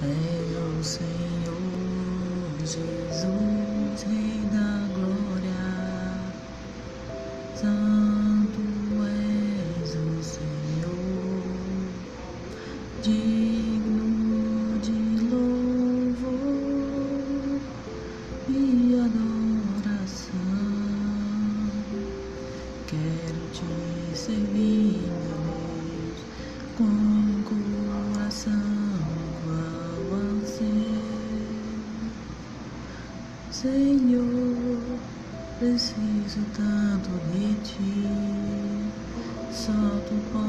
É o Senhor Jesus, Rei da Glória. Santo és o Senhor, digno de louvor e adoração. Quero te servir, Senhor, preciso tanto de ti, só tu podes